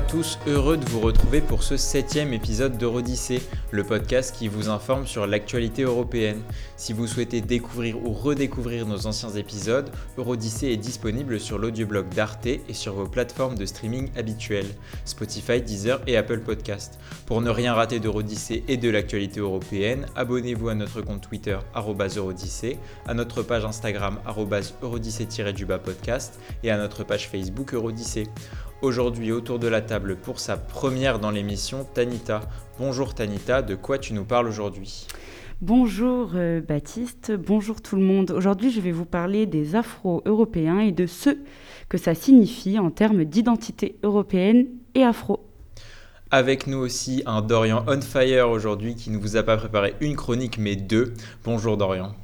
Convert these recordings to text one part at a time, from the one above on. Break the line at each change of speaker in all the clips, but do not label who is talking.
Tous, heureux de vous retrouver pour ce septième épisode d'Eurodyssée, le podcast qui vous informe sur l'actualité européenne. Si vous souhaitez découvrir ou redécouvrir nos anciens épisodes, Eurodyssée est disponible sur l'audioblog d'Arte et sur vos plateformes de streaming habituelles, Spotify, Deezer et Apple Podcast. Pour ne rien rater d'Eurodyssée et de l'actualité européenne, abonnez-vous à notre compte Twitter Eurodyssée, à notre page Instagram Eurodyssée-du-bas podcast et à notre page Facebook Eurodyssée. Aujourd'hui autour de la table pour sa première dans l'émission, Tanita. Bonjour Tanita, de quoi tu nous parles aujourd'hui?
Bonjour euh, Baptiste, bonjour tout le monde. Aujourd'hui je vais vous parler des afro-européens et de ce que ça signifie en termes d'identité européenne et afro.
Avec nous aussi un Dorian on fire aujourd'hui qui ne vous a pas préparé une chronique mais deux. Bonjour Dorian.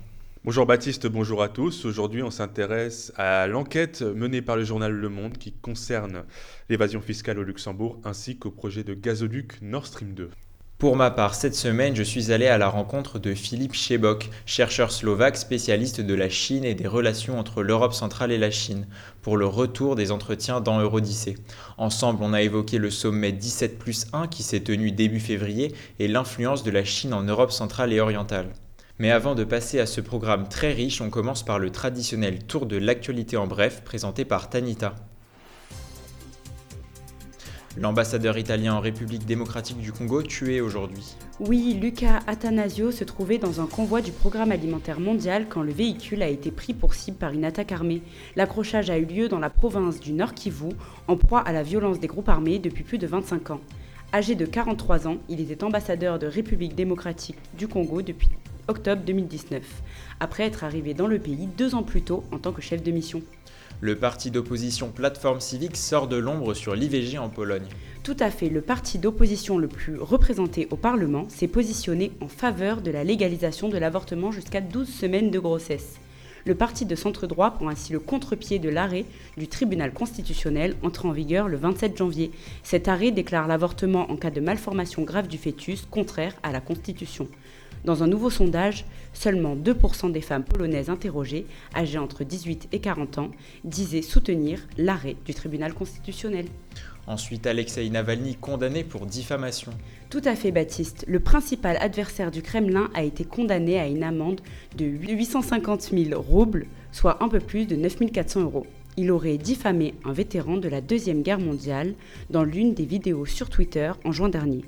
Bonjour Baptiste, bonjour à tous. Aujourd'hui, on s'intéresse à l'enquête menée par le journal Le Monde qui concerne l'évasion fiscale au Luxembourg ainsi qu'au projet de gazoduc Nord Stream 2.
Pour ma part, cette semaine, je suis allé à la rencontre de Philippe Chebok, chercheur slovaque spécialiste de la Chine et des relations entre l'Europe centrale et la Chine, pour le retour des entretiens dans Eurodyssée. Ensemble, on a évoqué le sommet 17 plus 1 qui s'est tenu début février et l'influence de la Chine en Europe centrale et orientale. Mais avant de passer à ce programme très riche, on commence par le traditionnel tour de l'actualité en bref présenté par Tanita. L'ambassadeur italien en République démocratique du Congo tué aujourd'hui.
Oui, Luca Atanasio se trouvait dans un convoi du Programme alimentaire mondial quand le véhicule a été pris pour cible par une attaque armée. L'accrochage a eu lieu dans la province du Nord Kivu, en proie à la violence des groupes armés depuis plus de 25 ans. Âgé de 43 ans, il était ambassadeur de République démocratique du Congo depuis octobre 2019, après être arrivé dans le pays deux ans plus tôt en tant que chef de mission.
Le parti d'opposition Plateforme Civique sort de l'ombre sur l'IVG en Pologne.
Tout à fait, le parti d'opposition le plus représenté au Parlement s'est positionné en faveur de la légalisation de l'avortement jusqu'à 12 semaines de grossesse. Le parti de centre droit prend ainsi le contre-pied de l'arrêt du tribunal constitutionnel entré en vigueur le 27 janvier. Cet arrêt déclare l'avortement en cas de malformation grave du fœtus contraire à la Constitution. Dans un nouveau sondage, seulement 2% des femmes polonaises interrogées, âgées entre 18 et 40 ans, disaient soutenir l'arrêt du tribunal constitutionnel.
Ensuite, Alexei Navalny condamné pour diffamation.
Tout à fait, Baptiste. Le principal adversaire du Kremlin a été condamné à une amende de 850 000 roubles, soit un peu plus de 9 400 euros. Il aurait diffamé un vétéran de la Deuxième Guerre mondiale dans l'une des vidéos sur Twitter en juin dernier.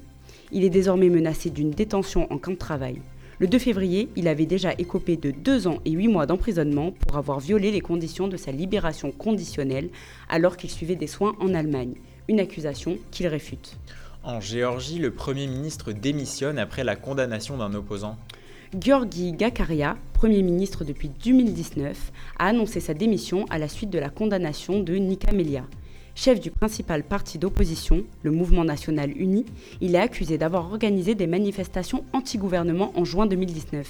Il est désormais menacé d'une détention en camp de travail. Le 2 février, il avait déjà écopé de deux ans et huit mois d'emprisonnement pour avoir violé les conditions de sa libération conditionnelle alors qu'il suivait des soins en Allemagne, une accusation qu'il réfute.
En Géorgie, le Premier ministre démissionne après la condamnation d'un opposant.
Georgi Gakaria, Premier ministre depuis 2019, a annoncé sa démission à la suite de la condamnation de Nika Melia. Chef du principal parti d'opposition, le Mouvement national uni, il est accusé d'avoir organisé des manifestations anti-gouvernement en juin 2019.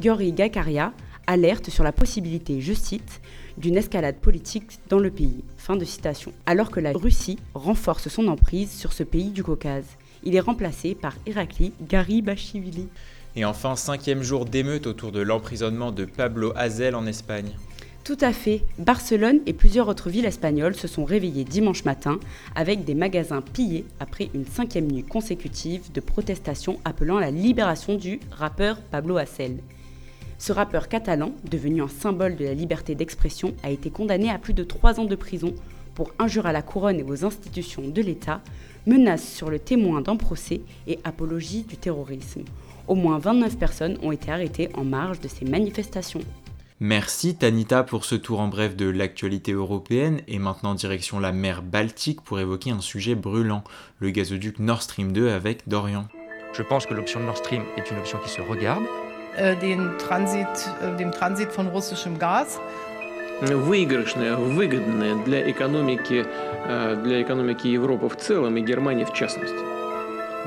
Gyori Gakaria alerte sur la possibilité, je cite, d'une escalade politique dans le pays. Fin de citation. Alors que la Russie renforce son emprise sur ce pays du Caucase. Il est remplacé par Irakli Garibashvili.
Et enfin, cinquième jour d'émeute autour de l'emprisonnement de Pablo Hazel en Espagne.
Tout à fait. Barcelone et plusieurs autres villes espagnoles se sont réveillées dimanche matin avec des magasins pillés après une cinquième nuit consécutive de protestations appelant la libération du rappeur Pablo Hasél. Ce rappeur catalan, devenu un symbole de la liberté d'expression, a été condamné à plus de trois ans de prison pour injure à la couronne et aux institutions de l'État, menace sur le témoin d'un procès et apologie du terrorisme. Au moins 29 personnes ont été arrêtées en marge de ces manifestations.
Merci Tanita pour ce tour en bref de l'actualité européenne et maintenant direction la mer Baltique pour évoquer un sujet brûlant, le gazoduc Nord Stream 2 avec Dorian.
Je pense que l'option Nord Stream est une option qui se regarde.
Äh, den Transit, äh, dem Transit von russischem Gas.
выигрышная, выгодная для экономики, э, для экономики Европы в целом и Германии в частности.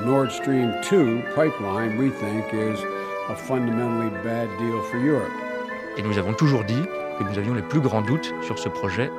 Nord Stream 2 pipeline, we think, is a fundamentally bad deal for Europe.
Et nous avons toujours dit que nous avions les plus grands doutes sur ce projet.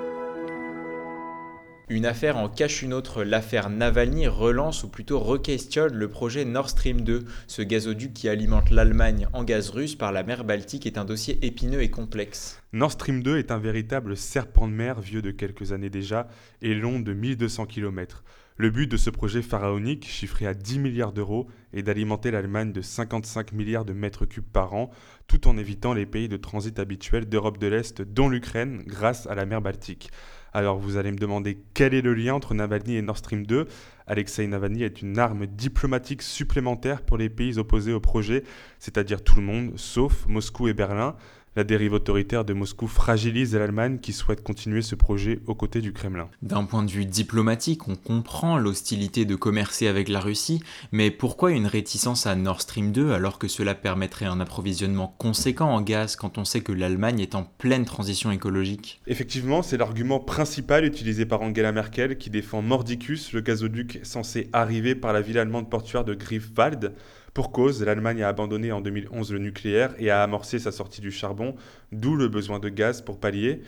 Une affaire en cache une autre. L'affaire Navalny relance ou plutôt re-questionne le projet Nord Stream 2. Ce gazoduc qui alimente l'Allemagne en gaz russe par la mer Baltique est un dossier épineux et complexe.
Nord Stream 2 est un véritable serpent de mer vieux de quelques années déjà et long de 1200 km. Le but de ce projet pharaonique, chiffré à 10 milliards d'euros, est d'alimenter l'Allemagne de 55 milliards de mètres cubes par an, tout en évitant les pays de transit habituels d'Europe de l'Est, dont l'Ukraine, grâce à la mer Baltique. Alors vous allez me demander quel est le lien entre Navalny et Nord Stream 2 Alexei Navalny est une arme diplomatique supplémentaire pour les pays opposés au projet, c'est-à-dire tout le monde, sauf Moscou et Berlin. La dérive autoritaire de Moscou fragilise l'Allemagne qui souhaite continuer ce projet aux côtés du Kremlin.
D'un point de vue diplomatique, on comprend l'hostilité de commercer avec la Russie, mais pourquoi une réticence à Nord Stream 2 alors que cela permettrait un approvisionnement conséquent en gaz quand on sait que l'Allemagne est en pleine transition écologique?
Effectivement, c'est l'argument principal utilisé par Angela Merkel qui défend Mordicus, le gazoduc censé arriver par la ville allemande portuaire de Greifswald. Pour cause, l'Allemagne a abandonné en 2011 le nucléaire et a amorcé sa sortie du charbon, d'où le besoin de gaz pour pallier.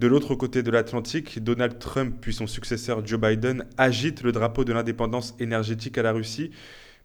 De l'autre côté de l'Atlantique, Donald Trump puis son successeur Joe Biden agitent le drapeau de l'indépendance énergétique à la Russie.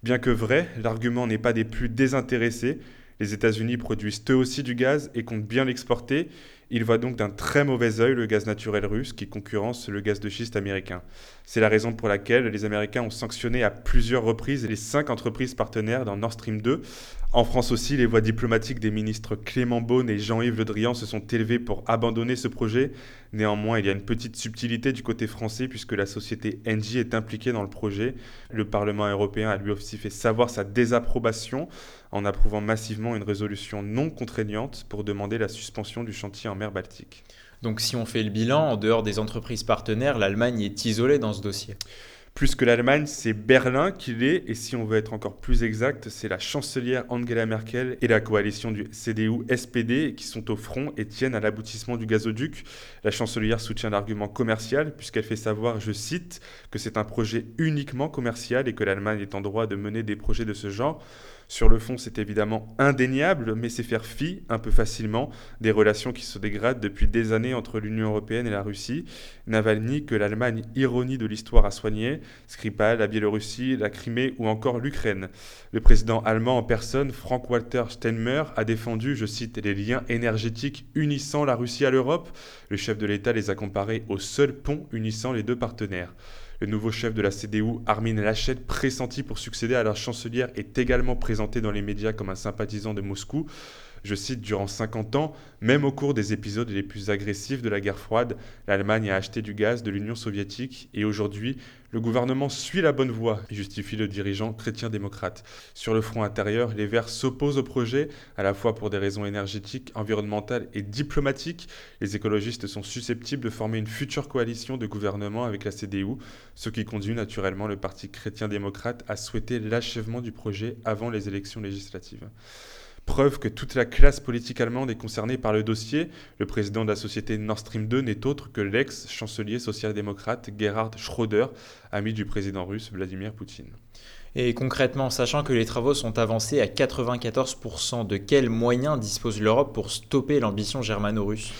Bien que vrai, l'argument n'est pas des plus désintéressés. Les États-Unis produisent eux aussi du gaz et comptent bien l'exporter. Il voit donc d'un très mauvais œil le gaz naturel russe qui concurrence le gaz de schiste américain. C'est la raison pour laquelle les Américains ont sanctionné à plusieurs reprises les cinq entreprises partenaires dans Nord Stream 2. En France aussi, les voix diplomatiques des ministres Clément Beaune et Jean-Yves Le Drian se sont élevées pour abandonner ce projet. Néanmoins, il y a une petite subtilité du côté français puisque la société Engie est impliquée dans le projet. Le Parlement européen a lui aussi fait savoir sa désapprobation en approuvant massivement une résolution non contraignante pour demander la suspension du chantier en mer Baltique.
Donc si on fait le bilan, en dehors des entreprises partenaires, l'Allemagne est isolée dans ce dossier.
Plus que l'Allemagne, c'est Berlin qui l'est, et si on veut être encore plus exact, c'est la chancelière Angela Merkel et la coalition du CDU-SPD qui sont au front et tiennent à l'aboutissement du gazoduc. La chancelière soutient l'argument commercial, puisqu'elle fait savoir, je cite, que c'est un projet uniquement commercial et que l'Allemagne est en droit de mener des projets de ce genre. Sur le fond, c'est évidemment indéniable, mais c'est faire fi un peu facilement des relations qui se dégradent depuis des années entre l'Union européenne et la Russie. Navalny, que l'Allemagne, ironie de l'histoire, a soigné, Skripal, la Biélorussie, la Crimée ou encore l'Ukraine. Le président allemand en personne, Frank-Walter Steinmeier, a défendu, je cite, les liens énergétiques unissant la Russie à l'Europe. Le chef de l'État les a comparés au seul pont unissant les deux partenaires. Le nouveau chef de la CDU, Armin Laschet, pressenti pour succéder à la chancelière, est également présenté dans les médias comme un sympathisant de Moscou. Je cite, durant 50 ans, même au cours des épisodes les plus agressifs de la guerre froide, l'Allemagne a acheté du gaz de l'Union soviétique et aujourd'hui, le gouvernement suit la bonne voie, justifie le dirigeant chrétien-démocrate. Sur le front intérieur, les Verts s'opposent au projet, à la fois pour des raisons énergétiques, environnementales et diplomatiques. Les écologistes sont susceptibles de former une future coalition de gouvernement avec la CDU, ce qui conduit naturellement le parti chrétien-démocrate à souhaiter l'achèvement du projet avant les élections législatives. Preuve que toute la classe politique allemande est concernée par le dossier, le président de la société Nord Stream 2 n'est autre que l'ex-chancelier social-démocrate Gerhard Schröder, ami du président russe Vladimir Poutine.
Et concrètement, sachant que les travaux sont avancés à 94%, de quels moyens dispose l'Europe pour stopper l'ambition germano-russe?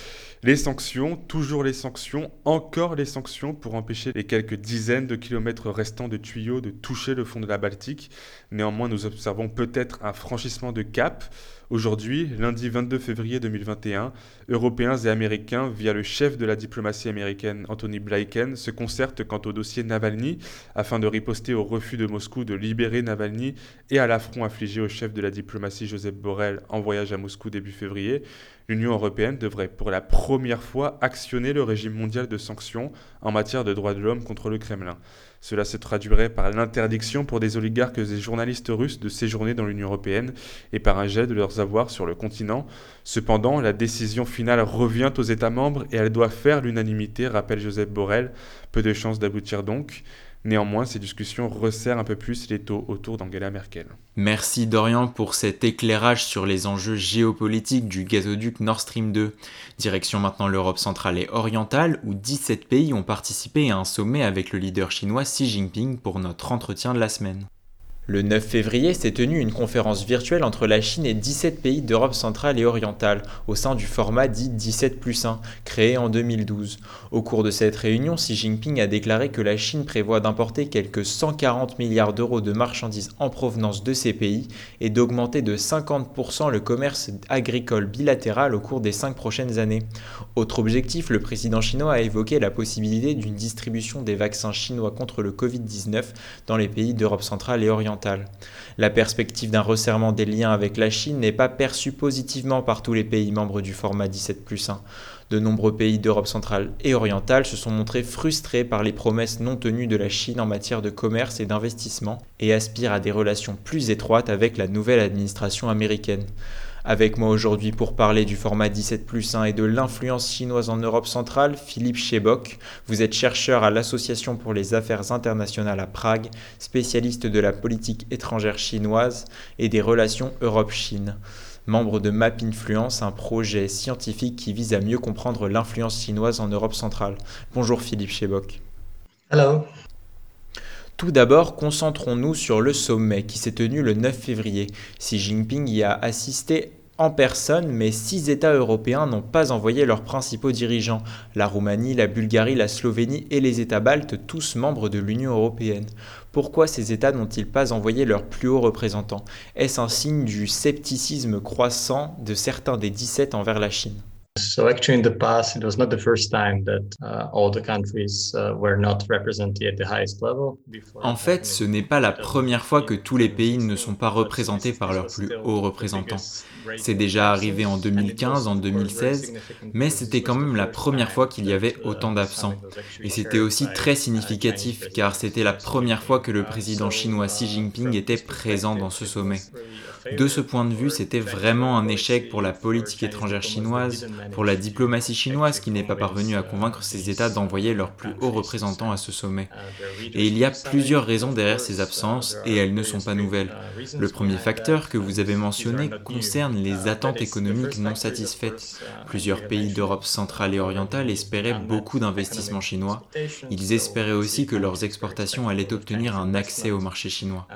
Les sanctions, toujours les sanctions, encore les sanctions pour empêcher les quelques dizaines de kilomètres restants de tuyaux de toucher le fond de la Baltique. Néanmoins, nous observons peut-être un franchissement de cap. Aujourd'hui, lundi 22 février 2021, Européens et Américains, via le chef de la diplomatie américaine Anthony Blinken, se concertent quant au dossier Navalny afin de riposter au refus de Moscou de libérer Navalny et à l'affront infligé au chef de la diplomatie Joseph Borrell en voyage à Moscou début février. L'Union européenne devrait pour la première fois actionner le régime mondial de sanctions en matière de droits de l'homme contre le Kremlin. Cela se traduirait par l'interdiction pour des oligarques et journalistes russes de séjourner dans l'Union européenne et par un jet de leurs avoirs sur le continent. Cependant, la décision finale revient aux États membres et elle doit faire l'unanimité, rappelle Joseph Borrell. Peu de chances d'aboutir donc. Néanmoins, ces discussions resserrent un peu plus les taux autour d'Angela Merkel.
Merci Dorian pour cet éclairage sur les enjeux géopolitiques du gazoduc Nord Stream 2. Direction maintenant l'Europe centrale et orientale où 17 pays ont participé à un sommet avec le leader chinois Xi Jinping pour notre entretien de la semaine. Le 9 février s'est tenue une conférence virtuelle entre la Chine et 17 pays d'Europe centrale et orientale, au sein du format dit 17 plus 1, créé en 2012. Au cours de cette réunion, Xi Jinping a déclaré que la Chine prévoit d'importer quelques 140 milliards d'euros de marchandises en provenance de ces pays et d'augmenter de 50% le commerce agricole bilatéral au cours des cinq prochaines années. Autre objectif, le président chinois a évoqué la possibilité d'une distribution des vaccins chinois contre le Covid-19 dans les pays d'Europe centrale et orientale. La perspective d'un resserrement des liens avec la Chine n'est pas perçue positivement par tous les pays membres du format 17 plus 1. De nombreux pays d'Europe centrale et orientale se sont montrés frustrés par les promesses non tenues de la Chine en matière de commerce et d'investissement et aspirent à des relations plus étroites avec la nouvelle administration américaine. Avec moi aujourd'hui pour parler du format 17 plus 1 et de l'influence chinoise en Europe centrale, Philippe Chebok. Vous êtes chercheur à l'Association pour les affaires internationales à Prague, spécialiste de la politique étrangère chinoise et des relations Europe-Chine. Membre de Map Influence, un projet scientifique qui vise à mieux comprendre l'influence chinoise en Europe centrale. Bonjour Philippe Chebok.
Hello.
Tout d'abord, concentrons-nous sur le sommet qui s'est tenu le 9 février. Xi Jinping y a assisté en personne, mais six États européens n'ont pas envoyé leurs principaux dirigeants, la Roumanie, la Bulgarie, la Slovénie et les États baltes, tous membres de l'Union européenne. Pourquoi ces États n'ont-ils pas envoyé leurs plus hauts représentants? Est-ce un signe du scepticisme croissant de certains des 17 envers la Chine?
So actually, in the past, it was not the first time that all the countries were not represented at the highest level.
En fait, ce n'est pas la première fois que tous les pays ne sont pas représentés par leurs plus hauts représentants. C'est déjà arrivé en 2015, en 2016, mais c'était quand même la première fois qu'il y avait autant d'absents. Et c'était aussi très significatif car c'était la première fois que le président chinois Xi Jinping était présent dans ce sommet. De ce point de vue, c'était vraiment un échec pour la politique étrangère chinoise, pour la diplomatie chinoise qui n'est pas parvenue à convaincre ces États d'envoyer leurs plus hauts représentants à ce sommet. Et il y a plusieurs raisons derrière ces absences, et elles ne sont pas nouvelles. Le premier facteur que vous avez mentionné concerne les attentes économiques non satisfaites. Plusieurs pays d'Europe centrale et orientale espéraient beaucoup d'investissements chinois. Ils espéraient aussi que leurs exportations allaient obtenir un accès au marché chinois.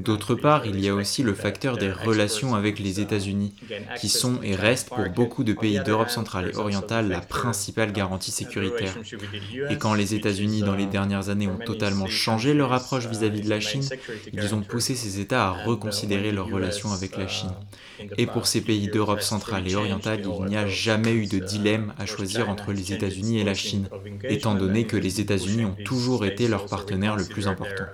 D'autre part, il y a aussi le facteur des relations avec les États-Unis, qui sont et restent pour beaucoup de pays d'Europe centrale et orientale la principale garantie sécuritaire. Et quand les États-Unis dans les dernières années ont totalement changé leur approche vis-à-vis de la Chine, ils ont poussé ces États à reconsidérer leurs relations avec la Chine. Et pour ces pays d'Europe centrale et orientale, il n'y a jamais eu de dilemme à choisir entre les États-Unis et la Chine, étant donné que les États-Unis ont toujours été leur partenaire le plus important.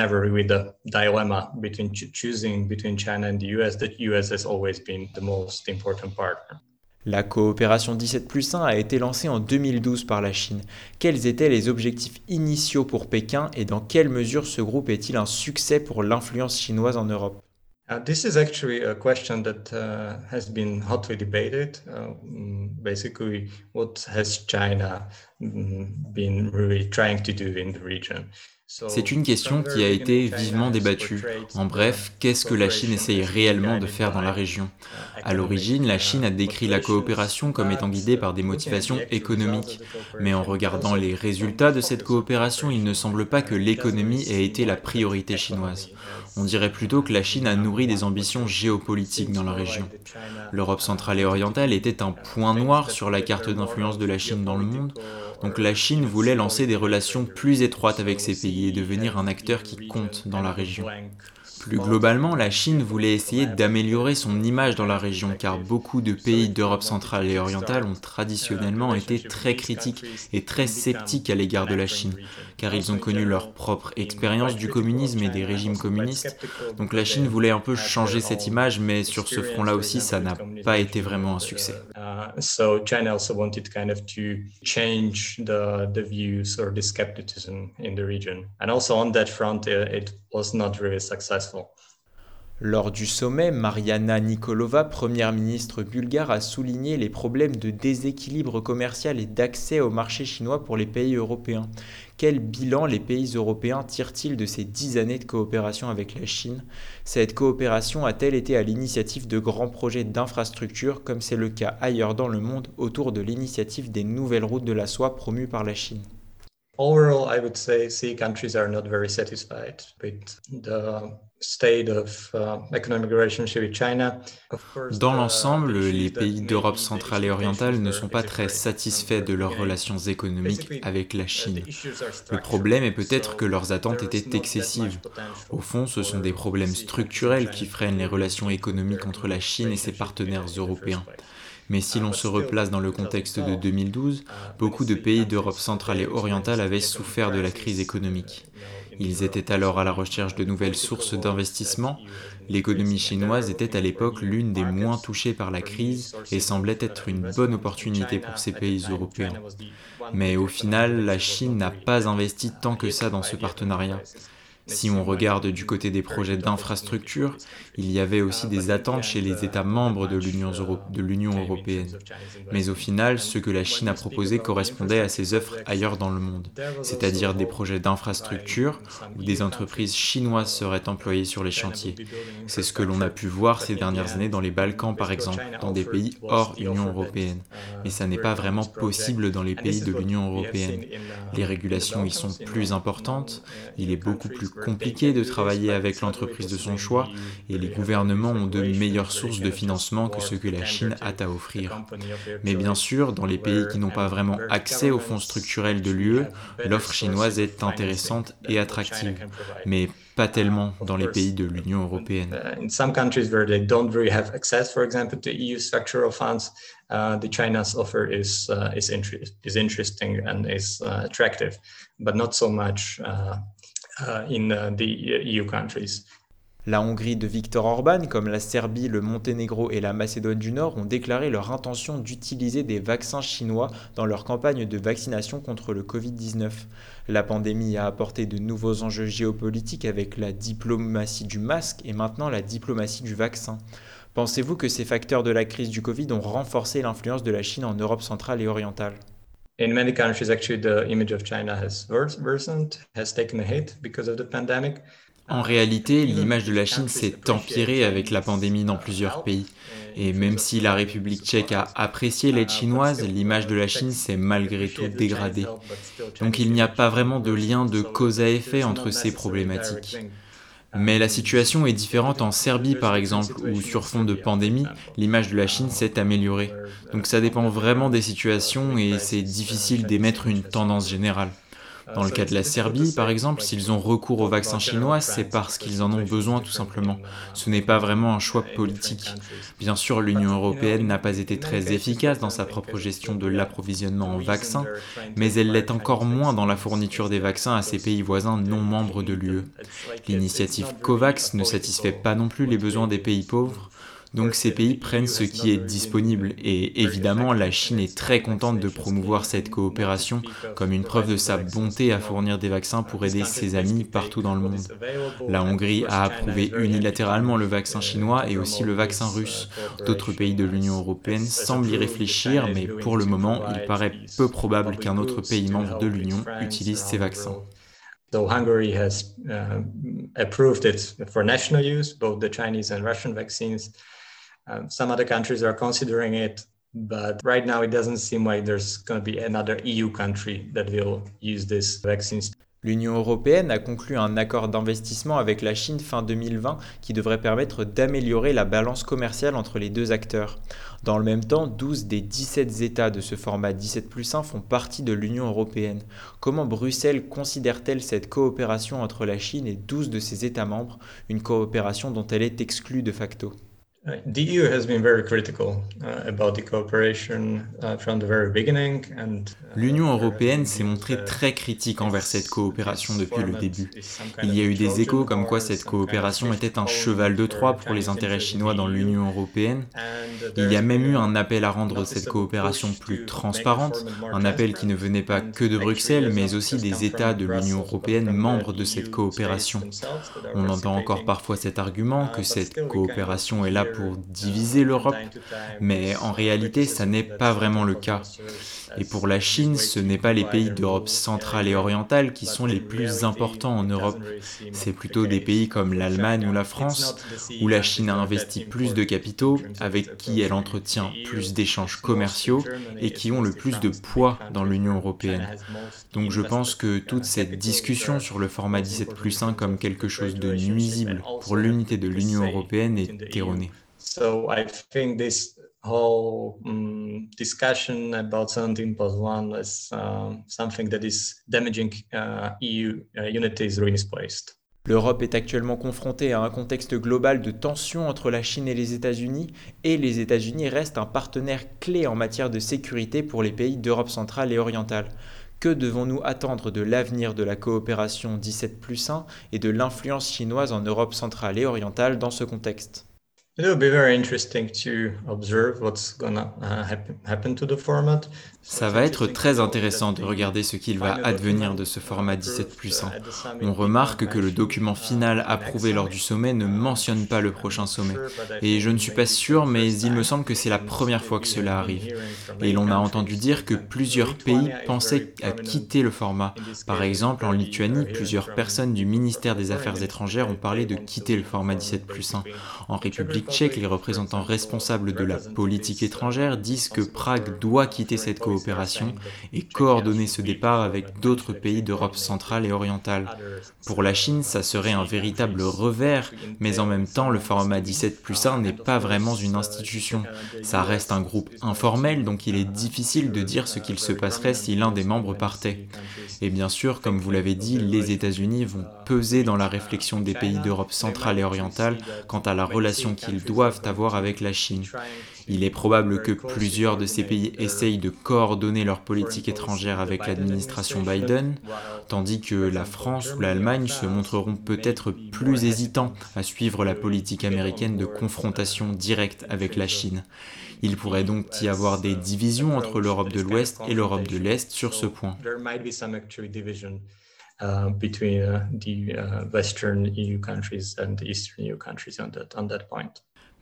Never really the dilemma between choosing between China and the US. The US has always been the most important partner.
La coopération 17 plus 1 a été lancée en 2012 par la Chine. Quels étaient les objectifs initiaux pour Pékin et dans quelle mesure ce groupe est-il un succès pour l'influence chinoise en Europe?
Uh, this is actually a question that uh, has been hotly debated. Uh, mm, basically, what has China mm, been really trying to do in the region?
C'est une question qui a été vivement débattue. En bref, qu'est-ce que la Chine essaye réellement de faire dans la région À l'origine, la Chine a décrit la coopération comme étant guidée par des motivations économiques. Mais en regardant les résultats de cette coopération, il ne semble pas que l'économie ait été la priorité chinoise. On dirait plutôt que la Chine a nourri des ambitions géopolitiques dans la région. L'Europe centrale et orientale était un point noir sur la carte d'influence de la Chine dans le monde, donc la Chine voulait lancer des relations plus étroites avec ces pays et devenir un acteur qui compte dans la région. Plus globalement, la Chine voulait essayer d'améliorer son image dans la région car beaucoup de pays d'Europe centrale et orientale ont traditionnellement été très critiques et très sceptiques à l'égard de la Chine car ils ont connu leur propre expérience du communisme et des régimes communistes. Donc la Chine voulait un peu changer cette image mais sur ce front-là aussi ça n'a pas été vraiment un succès.
So China also wanted kind of to change the, the views or the skepticism in the region. And also on that front it was not really successful.
Lors du sommet, Mariana Nikolova, première ministre bulgare, a souligné les problèmes de déséquilibre commercial et d'accès au marché chinois pour les pays européens. Quel bilan les pays européens tirent-ils de ces dix années de coopération avec la Chine? Cette coopération a-t-elle été à l'initiative de grands projets d'infrastructures, comme c'est le cas ailleurs dans le monde autour de l'initiative des nouvelles routes de la soie promues par la Chine?
Overall, I would say C countries are not very satisfied with the
Dans l'ensemble, les pays d'Europe centrale et orientale ne sont pas très satisfaits de leurs relations économiques avec la Chine. Le problème est peut-être que leurs attentes étaient excessives. Au fond, ce sont des problèmes structurels qui freinent les relations économiques entre la Chine et ses partenaires européens. Mais si l'on se replace dans le contexte de 2012, beaucoup de pays d'Europe centrale et orientale avaient souffert de la crise économique. Ils étaient alors à la recherche de nouvelles sources d'investissement. L'économie chinoise était à l'époque l'une des moins touchées par la crise et semblait être une bonne opportunité pour ces pays européens. Mais au final, la Chine n'a pas investi tant que ça dans ce partenariat. Si on regarde du côté des projets d'infrastructure, il y avait aussi des attentes chez les États membres de l'Union européenne. Mais au final, ce que la Chine a proposé correspondait à ses offres ailleurs dans le monde, c'est-à-dire des projets d'infrastructure où des entreprises chinoises seraient employées sur les chantiers. C'est ce que l'on a pu voir ces dernières années dans les Balkans par exemple, dans des pays hors Union européenne. Mais ça n'est pas vraiment possible dans les pays de l'Union européenne. Les régulations y sont plus importantes, il est beaucoup plus compliqué de travailler avec l'entreprise de son choix et les gouvernements ont de meilleures sources de financement que ce que la Chine a à offrir. Mais bien sûr, dans les pays qui n'ont pas vraiment accès aux fonds structurels de l'UE, l'offre chinoise est intéressante et attractive, mais pas tellement dans les pays de l'Union européenne.
Uh, the China's offer is uh, is, is interesting and is uh, attractive, but not so much Uh, in uh, the EU countries.
La Hongrie de Viktor Orban, comme la Serbie, le Monténégro et la Macédoine du Nord, ont déclaré leur intention d'utiliser des vaccins chinois dans leur campagne de vaccination contre le Covid-19. La pandémie a apporté de nouveaux enjeux géopolitiques avec la diplomatie du masque et maintenant la diplomatie du vaccin. Pensez-vous que ces facteurs de la crise du Covid ont renforcé l'influence de la Chine en Europe centrale et orientale?
In many countries, actually, the image of China has worsened, has taken a hit because of the pandemic.
En réalité, l'image de la Chine s'est empirée avec la pandémie dans plusieurs pays. Et même si la République tchèque a apprécié l'aide chinoise, l'image de la Chine s'est malgré tout dégradée. Donc il n'y a pas vraiment de lien de cause à effet entre ces problématiques. Mais la situation est différente en Serbie par exemple, où sur fond de pandémie, l'image de la Chine s'est améliorée. Donc ça dépend vraiment des situations et c'est difficile d'émettre une tendance générale. Dans le cas de la Serbie, par exemple, s'ils ont recours au vaccin chinois, c'est parce qu'ils en ont besoin tout simplement. Ce n'est pas vraiment un choix politique. Bien sûr, l'Union européenne n'a pas été très efficace dans sa propre gestion de l'approvisionnement en vaccins, mais elle l'est encore moins dans la fourniture des vaccins à ses pays voisins non membres de l'UE. L'initiative COVAX ne satisfait pas non plus les besoins des pays pauvres, donc ces pays prennent ce qui est disponible et évidemment la Chine est très contente de promouvoir cette coopération comme une preuve de sa bonté à fournir des vaccins pour aider ses amis partout dans le monde. La Hongrie a approuvé unilatéralement le vaccin chinois et aussi le vaccin russe. D'autres pays de l'Union européenne semblent y réfléchir mais pour le moment il paraît peu probable qu'un autre pays membre de l'Union utilise ces vaccins.
Though Hungary has uh, approved it for national use, both the Chinese and Russian vaccines, Some other countries are considering it, but right now it doesn't seem like there's going to be another EU country that will use this vaccines.
L'Union européenne a conclu un accord d'investissement avec la Chine fin 2020 qui devrait permettre d'améliorer la balance commerciale entre les deux acteurs. Dans le même temps, 12 des 17 États de ce format 17 plus 1 font partie de l'Union européenne. Comment Bruxelles considère-t-elle cette coopération entre la Chine et 12 de ses États membres, une coopération dont elle est exclue de facto? L'Union européenne s'est montrée très critique envers cette coopération depuis le début. Il y a eu des échos comme quoi cette coopération était un cheval de Troie pour les intérêts chinois dans l'Union européenne. Il y a même eu un appel à rendre cette coopération plus transparente, un appel qui ne venait pas que de Bruxelles, mais aussi des États de l'Union européenne membres de cette coopération. On entend encore parfois cet argument que cette coopération est là pour diviser l'Europe, mais en réalité, ça n'est pas vraiment le cas. Et pour la Chine, ce n'est pas les pays d'Europe centrale et orientale qui sont les plus importants en Europe. C'est plutôt des pays comme l'Allemagne ou la France, où la Chine a investi plus de capitaux, avec qui elle entretient plus d'échanges commerciaux et qui ont le plus de poids dans l'Union européenne. Donc je pense que toute cette discussion sur le format 17 plus 1 comme quelque chose de nuisible pour l'unité de l'Union européenne est erronée
whole um, discussion about 17 plus 1 is uh, something that is damaging uh, EU uh, unity is.
L'Europe est actuellement confrontée à un contexte global de tension entre la Chine et les États-Unis, et les États-Unis restent un partenaire clé en matière de sécurité pour les pays d'Europe centrale et orientale. Que devons-nous attendre de l'avenir de la coopération 17 plus 1 et de l'influence chinoise en Europe centrale et orientale dans ce contexte?
It will be very interesting to observe what's gonna happen to the format.
Ça va être très intéressant de regarder ce qu'il va advenir de ce format 17 plus 1. On remarque que le document final approuvé lors du sommet ne mentionne pas le prochain sommet. Et je ne suis pas sûr, mais il me semble que c'est la première fois que cela arrive. Et l'on a entendu dire que plusieurs pays pensaient à quitter le format. Par exemple, en Lituanie, plusieurs personnes du ministère des Affaires étrangères ont parlé de quitter le format 17 plus 1. En République les représentants responsables de la politique étrangère disent que Prague doit quitter cette coopération et coordonner ce départ avec d'autres pays d'Europe centrale et orientale. Pour la Chine, ça serait un véritable revers, mais en même temps, le format 17 plus 1 n'est pas vraiment une institution. Ça reste un groupe informel, donc il est difficile de dire ce qu'il se passerait si l'un des membres partait. Et bien sûr, comme vous l'avez dit, les États-Unis vont peser dans la réflexion des pays d'Europe centrale et orientale quant à la relation qu'ils doivent avoir avec la Chine. Il est probable que plusieurs de ces pays essayent de coordonner leur politique étrangère avec l'administration Biden, tandis que la France ou l'Allemagne se montreront peut-être plus hésitants à suivre la politique américaine de confrontation directe avec la Chine. Il pourrait donc y avoir des divisions entre l'Europe de l'Ouest et l'Europe de l'Est sur ce point.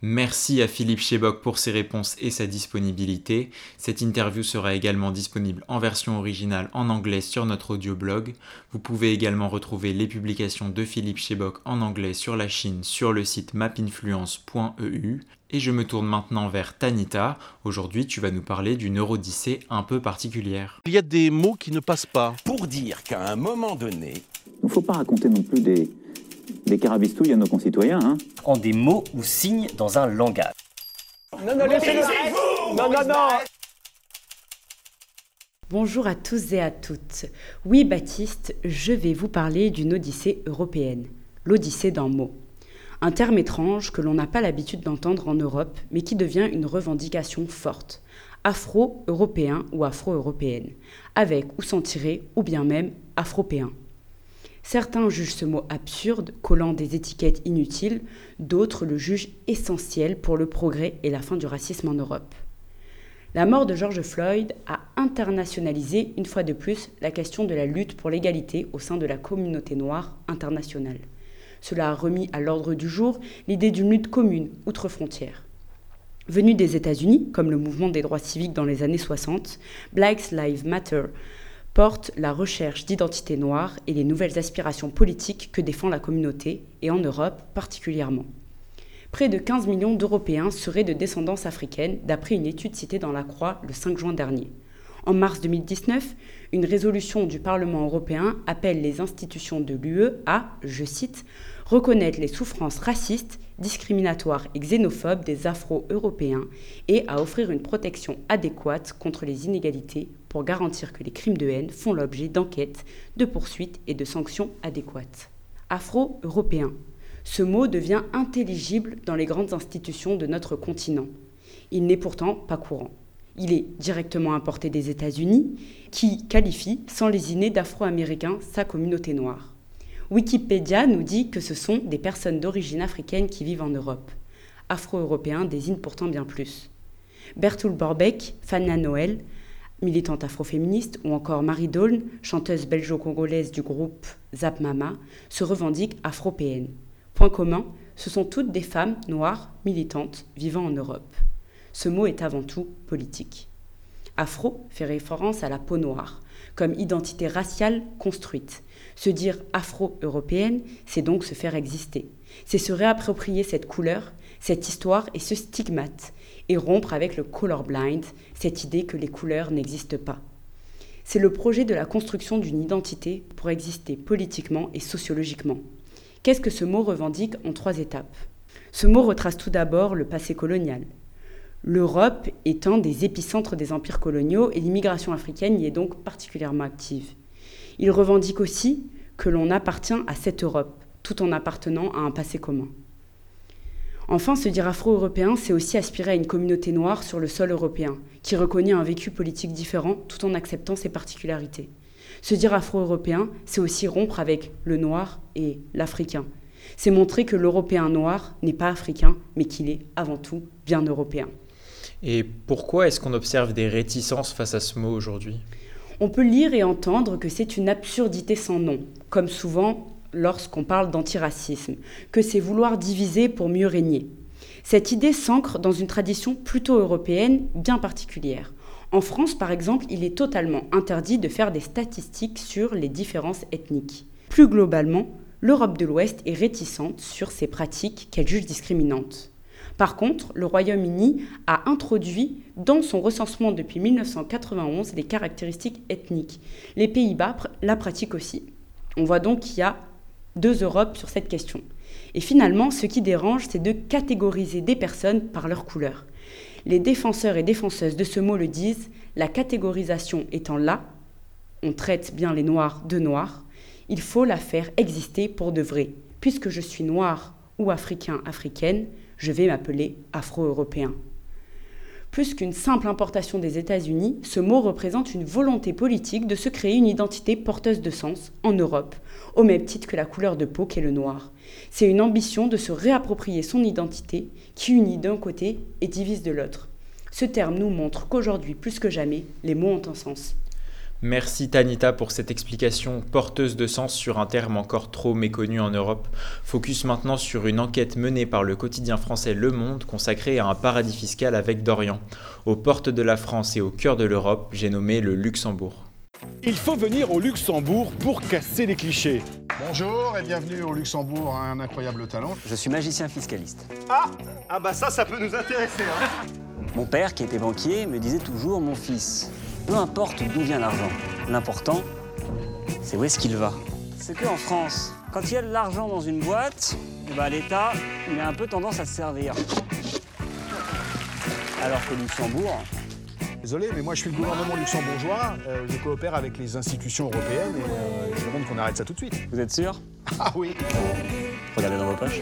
Merci à Philippe Chebok pour ses réponses et sa disponibilité. Cette interview sera également disponible en version originale en anglais sur notre audioblog. Vous pouvez également retrouver les publications de Philippe Chebok en anglais sur la Chine sur le site mapinfluence.eu. Et je me tourne maintenant vers Tanita. Aujourd'hui, tu vas nous parler d'une eurodyssée un peu particulière.
Il y a des mots qui ne passent pas.
Pour dire qu'à un moment donné...
Il ne faut pas raconter non plus des des carabistouilles à nos concitoyens. Hein.
En des mots ou signes dans un langage.
Non, non, laissez-le Non, non, non
Bonjour à tous et à toutes. Oui, Baptiste, je vais vous parler d'une odyssée européenne. L'odyssée d'un mot. Un terme étrange que l'on n'a pas l'habitude d'entendre en Europe, mais qui devient une revendication forte. Afro-européen ou afro-européenne. Avec ou sans tirer, ou bien même afropéen. Certains jugent ce mot absurde, collant des étiquettes inutiles, d'autres le jugent essentiel pour le progrès et la fin du racisme en Europe. La mort de George Floyd a internationalisé une fois de plus la question de la lutte pour l'égalité au sein de la communauté noire internationale. Cela a remis à l'ordre du jour l'idée d'une lutte commune outre-frontières. Venu des États-Unis, comme le mouvement des droits civiques dans les années 60, Black Lives Matter porte la recherche d'identité noire et les nouvelles aspirations politiques que défend la communauté, et en Europe particulièrement. Près de 15 millions d'Européens seraient de descendance africaine, d'après une étude citée dans la Croix le 5 juin dernier. En mars 2019, une résolution du Parlement européen appelle les institutions de l'UE à, je cite, reconnaître les souffrances racistes, discriminatoires et xénophobes des Afro-Européens et à offrir une protection adéquate contre les inégalités pour garantir que les crimes de haine font l'objet d'enquêtes, de poursuites et de sanctions adéquates. Afro-européen. Ce mot devient intelligible dans les grandes institutions de notre continent. Il n'est pourtant pas courant. Il est directement importé des États-Unis, qui qualifie sans lésiner d'Afro-Américains sa communauté noire. Wikipédia nous dit que ce sont des personnes d'origine africaine qui vivent en Europe. Afro-européen désigne pourtant bien plus. Bertoul Borbeck, Fana Noël, militante afroféministe, ou encore Marie Daulne, chanteuse belgeo-congolaise du groupe Zap Mama, se revendique afropéenne. Point commun, ce sont toutes des femmes noires militantes vivant en Europe. Ce mot est avant tout politique. Afro fait référence à la peau noire, comme identité raciale construite. Se dire afro-européenne, c'est donc se faire exister. C'est se réapproprier cette couleur, cette histoire et ce stigmate, et rompre avec le colorblind, cette idée que les couleurs n'existent pas. C'est le projet de la construction d'une identité pour exister politiquement et sociologiquement. Qu'est-ce que ce mot revendique en trois étapes? Ce mot retrace tout d'abord le passé colonial. L'Europe un des épicentres des empires coloniaux et l'immigration africaine y est donc particulièrement active. Il revendique aussi que l'on appartient à cette Europe, tout en appartenant à un passé commun. Enfin, se dire afro-européen, c'est aussi aspirer à une communauté noire sur le sol européen, qui reconnaît un vécu politique différent tout en acceptant ses particularités. Se dire afro-européen, c'est aussi rompre avec le noir et l'africain. C'est montrer que l'européen noir n'est pas africain, mais qu'il est avant tout bien européen.
Et pourquoi est-ce qu'on observe des réticences face à ce mot aujourd'hui?
On peut lire et entendre que c'est une absurdité sans nom, comme souvent lorsqu'on parle d'antiracisme, que c'est vouloir diviser pour mieux régner. Cette idée s'ancre dans une tradition plutôt européenne bien particulière. En France, par exemple, il est totalement interdit de faire des statistiques sur les différences ethniques. Plus globalement, l'Europe de l'Ouest est réticente sur ces pratiques qu'elle juge discriminantes. Par contre, le Royaume-Uni a introduit dans son recensement depuis 1991 les caractéristiques ethniques. Les Pays-Bas la pratiquent aussi. On voit donc qu'il y a deux Europes sur cette question. Et finalement, ce qui dérange, c'est de catégoriser des personnes par leur couleur. Les défenseurs et défenseuses de ce mot le disent, la catégorisation étant là, on traite bien les noirs de noirs, il faut la faire exister pour de vrai. Puisque je suis noir ou africain, africaine, je vais m'appeler afro-européen. Plus qu'une simple importation des États-Unis, ce mot représente une volonté politique de se créer une identité porteuse de sens en Europe, au même titre que la couleur de peau qu'est le noir. C'est une ambition de se réapproprier son identité qui unit d'un côté et divise de l'autre. Ce terme nous montre qu'aujourd'hui, plus que jamais, les mots ont un sens.
Merci Tanita pour cette explication porteuse de sens sur un terme encore trop méconnu en Europe. Focus maintenant sur une enquête menée par le quotidien français Le Monde consacrée à un paradis fiscal avec Dorian. Aux portes de la France et au cœur de l'Europe, j'ai nommé le Luxembourg.
Il faut venir au Luxembourg pour casser les clichés.
Bonjour et bienvenue au Luxembourg, un incroyable talent.
Je suis magicien fiscaliste.
Ah Ah bah ça, ça peut nous intéresser. Hein.
Mon père, qui était banquier, me disait toujours, mon fils, peu importe d'où vient l'argent, l'important, c'est où est-ce qu'il va. C'est que en France, quand il y a de l'argent dans une boîte, eh ben, l'État, il a un peu tendance à se servir. Alors que Luxembourg,
Désolé, mais moi je suis le gouvernement luxembourgeois, euh, je coopère avec les institutions européennes et euh, je demande qu'on arrête ça tout de suite.
Vous êtes sûr?
Ah oui
Regardez dans vos poches.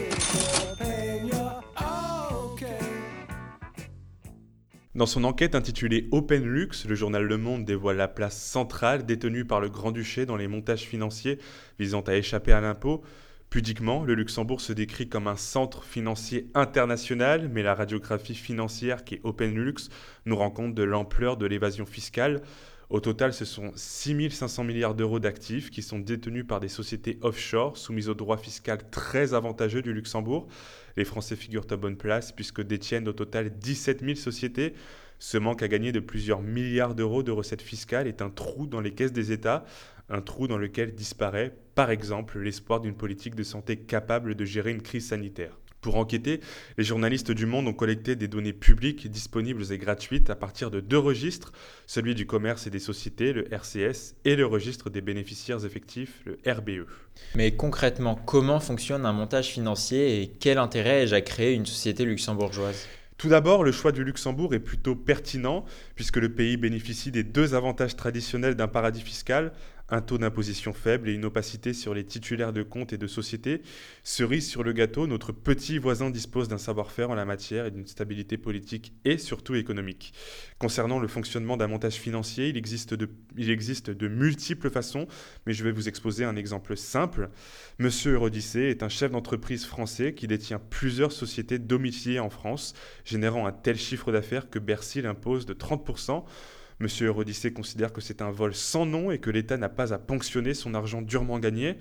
Dans son enquête intitulée Open Lux, le journal Le Monde dévoile la place centrale détenue par le Grand-Duché dans les montages financiers visant à échapper à l'impôt. Pudiquement, le Luxembourg se décrit comme un centre financier international, mais la radiographie financière qui est Open Lux nous rend compte de l'ampleur de l'évasion fiscale. Au total, ce sont 6500 milliards d'euros d'actifs qui sont détenus par des sociétés offshore soumises au droit fiscal très avantageux du Luxembourg. Les Français figurent à bonne place puisque détiennent au total 17 000 sociétés. Ce manque à gagner de plusieurs milliards d'euros de recettes fiscales est un trou dans les caisses des États, un trou dans lequel disparaît, par exemple, l'espoir d'une politique de santé capable de gérer une crise sanitaire. Pour enquêter, les journalistes du Monde ont collecté des données publiques disponibles et gratuites à partir de deux registres, celui du commerce et des sociétés, le RCS, et le registre des bénéficiaires effectifs, le RBE.
Mais concrètement, comment fonctionne un montage financier et quel intérêt ai-je à créer une société luxembourgeoise?
Tout d'abord, le choix du Luxembourg est plutôt pertinent puisque le pays bénéficie des deux avantages traditionnels d'un paradis fiscal, un taux d'imposition faible et une opacité sur les titulaires de comptes et de sociétés. Cerise sur le gâteau, notre petit voisin dispose d'un savoir-faire en la matière et d'une stabilité politique et surtout économique. Concernant le fonctionnement d'un montage financier, il existe, de, multiples façons, mais je vais vous exposer un exemple simple. Monsieur Eurydice est un chef d'entreprise français qui détient plusieurs sociétés domiciliées en France, générant un tel chiffre d'affaires que Bercy l'impose de 30%. Monsieur Eurydice considère que c'est un vol sans nom et que l'État n'a pas à ponctionner son argent durement gagné.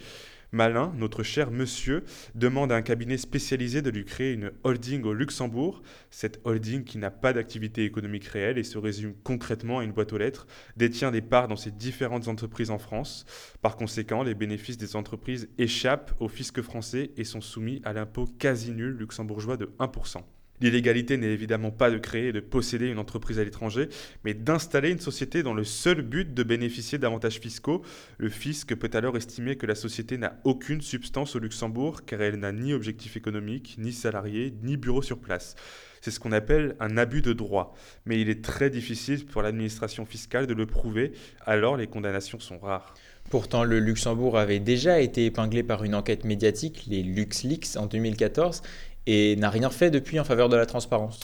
Malin, notre cher monsieur, demande à un cabinet spécialisé de lui créer une holding au Luxembourg. Cette holding qui n'a pas d'activité économique réelle et se résume concrètement à une boîte aux lettres, détient des parts dans ces différentes entreprises en France. Par conséquent, les bénéfices des entreprises échappent au fisc français et sont soumis à l'impôt quasi nul luxembourgeois de 1%. L'illégalité n'est évidemment pas de créer et de posséder une entreprise à l'étranger, mais d'installer une société dans le seul but de bénéficier d'avantages fiscaux. Le fisc peut alors estimer que la société n'a aucune substance au Luxembourg, car elle n'a ni objectif économique, ni salarié, ni bureau sur place. C'est ce qu'on appelle un abus de droit, mais il est très difficile pour l'administration fiscale de le prouver, alors les condamnations sont rares.
Pourtant, le Luxembourg avait déjà été épinglé par une enquête médiatique, les LuxLeaks, en 2014, et n'a rien fait depuis en faveur de la transparence.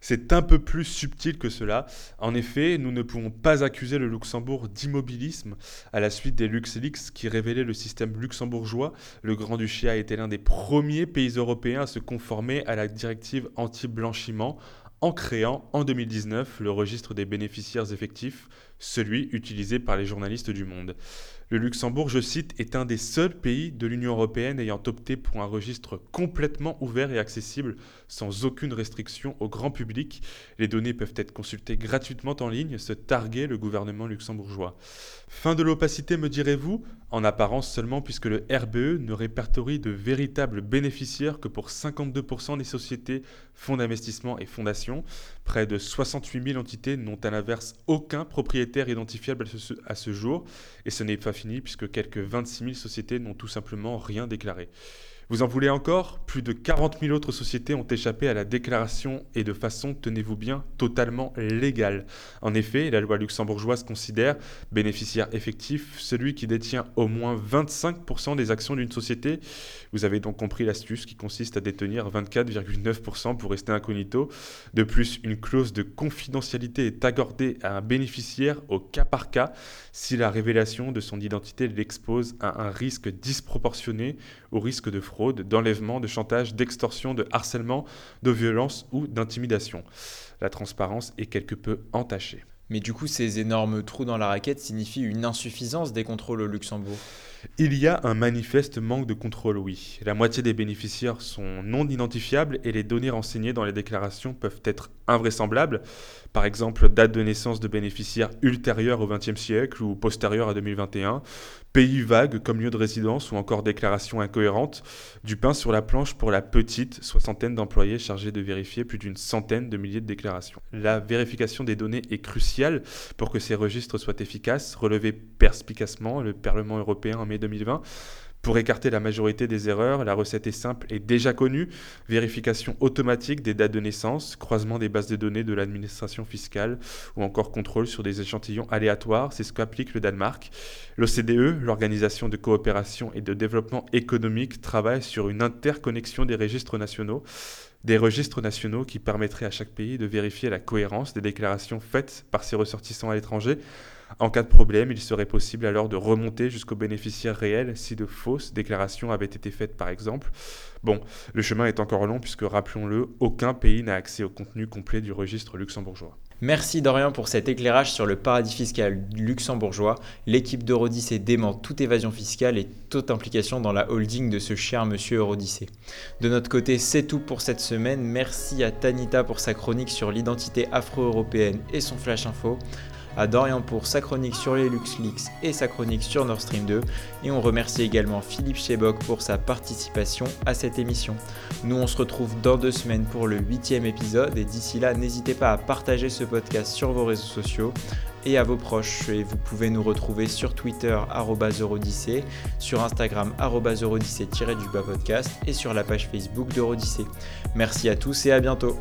C'est un peu plus subtil que cela. En effet, nous ne pouvons pas accuser le Luxembourg d'immobilisme. À la suite des LuxLeaks qui révélaient le système luxembourgeois, le Grand-Duché a été l'un des premiers pays européens à se conformer à la directive anti-blanchiment en créant en 2019 le registre des bénéficiaires effectifs, celui utilisé par les journalistes du Monde. Le Luxembourg, je cite, est un des seuls pays de l'Union européenne ayant opté pour un registre complètement ouvert et accessible, sans aucune restriction au grand public. Les données peuvent être consultées gratuitement en ligne, se targuer le gouvernement luxembourgeois. Fin de l'opacité, me direz-vous? En apparence seulement, puisque le RBE ne répertorie de véritables bénéficiaires que pour 52% des sociétés, fonds d'investissement et fondations. Près de 68 000 entités n'ont à l'inverse aucun propriétaire identifiable à ce, jour, et ce n'est pas fini puisque quelques 26 000 sociétés n'ont tout simplement rien déclaré. Vous en voulez encore? Plus de 40 000 autres sociétés ont échappé à la déclaration et de façon, tenez-vous bien, totalement légale. En effet, la loi luxembourgeoise considère bénéficiaire effectif celui qui détient au moins 25% des actions d'une société. Vous avez donc compris l'astuce qui consiste à détenir 24,9% pour rester incognito. De plus, une clause de confidentialité est accordée à un bénéficiaire au cas par cas si la révélation de son identité l'expose à un risque disproportionné au risque de fraude d'enlèvement, de chantage, d'extorsion, de harcèlement, de violence ou d'intimidation. La transparence est quelque peu entachée.
Mais du coup, ces énormes trous dans la raquette signifient une insuffisance des contrôles au Luxembourg
il y a un manifeste manque de contrôle, oui. La moitié des bénéficiaires sont non identifiables et les données renseignées dans les déclarations peuvent être invraisemblables. Par exemple, date de naissance de bénéficiaires ultérieure au XXe siècle ou postérieure à 2021, pays vague comme lieu de résidence ou encore déclaration incohérente, du pain sur la planche pour la petite soixantaine d'employés chargés de vérifier plus d'une centaine de milliers de déclarations. La vérification des données est cruciale pour que ces registres soient efficaces, relever perspicacement le Parlement européen mai 2020. Pour écarter la majorité des erreurs, la recette est simple et déjà connue. Vérification automatique des dates de naissance, croisement des bases de données de l'administration fiscale ou encore contrôle sur des échantillons aléatoires, c'est ce qu'applique le Danemark. L'OCDE, l'Organisation de coopération et de développement économique, travaille sur une interconnexion des registres nationaux des registres nationaux qui permettraient à chaque pays de vérifier la cohérence des déclarations faites par ses ressortissants à l'étranger en cas de problème, il serait possible alors de remonter jusqu'aux bénéficiaires réels si de fausses déclarations avaient été faites par exemple. Bon, le chemin est encore long puisque, rappelons-le, aucun pays n'a accès au contenu complet du registre luxembourgeois.
Merci Dorian pour cet éclairage sur le paradis fiscal luxembourgeois. L'équipe d'Eurodyssée dément toute évasion fiscale et toute implication dans la holding de ce cher monsieur Eurodyssée. De notre côté, c'est tout pour cette semaine. Merci à Tanita pour sa chronique sur l'identité afro-européenne et son flash info à Dorian pour sa chronique sur les LuxLeaks et sa chronique sur Nord Stream 2. Et on remercie également Philippe Chebok pour sa participation à cette émission. Nous, on se retrouve dans deux semaines pour le huitième épisode. Et d'ici là, n'hésitez pas à partager ce podcast sur vos réseaux sociaux et à vos proches. Et vous pouvez nous retrouver sur Twitter, Eurodyssée, sur Instagram, Eurodyssée-du-bas podcast et sur la page Facebook d'Eurodyssée. Merci à tous et à bientôt.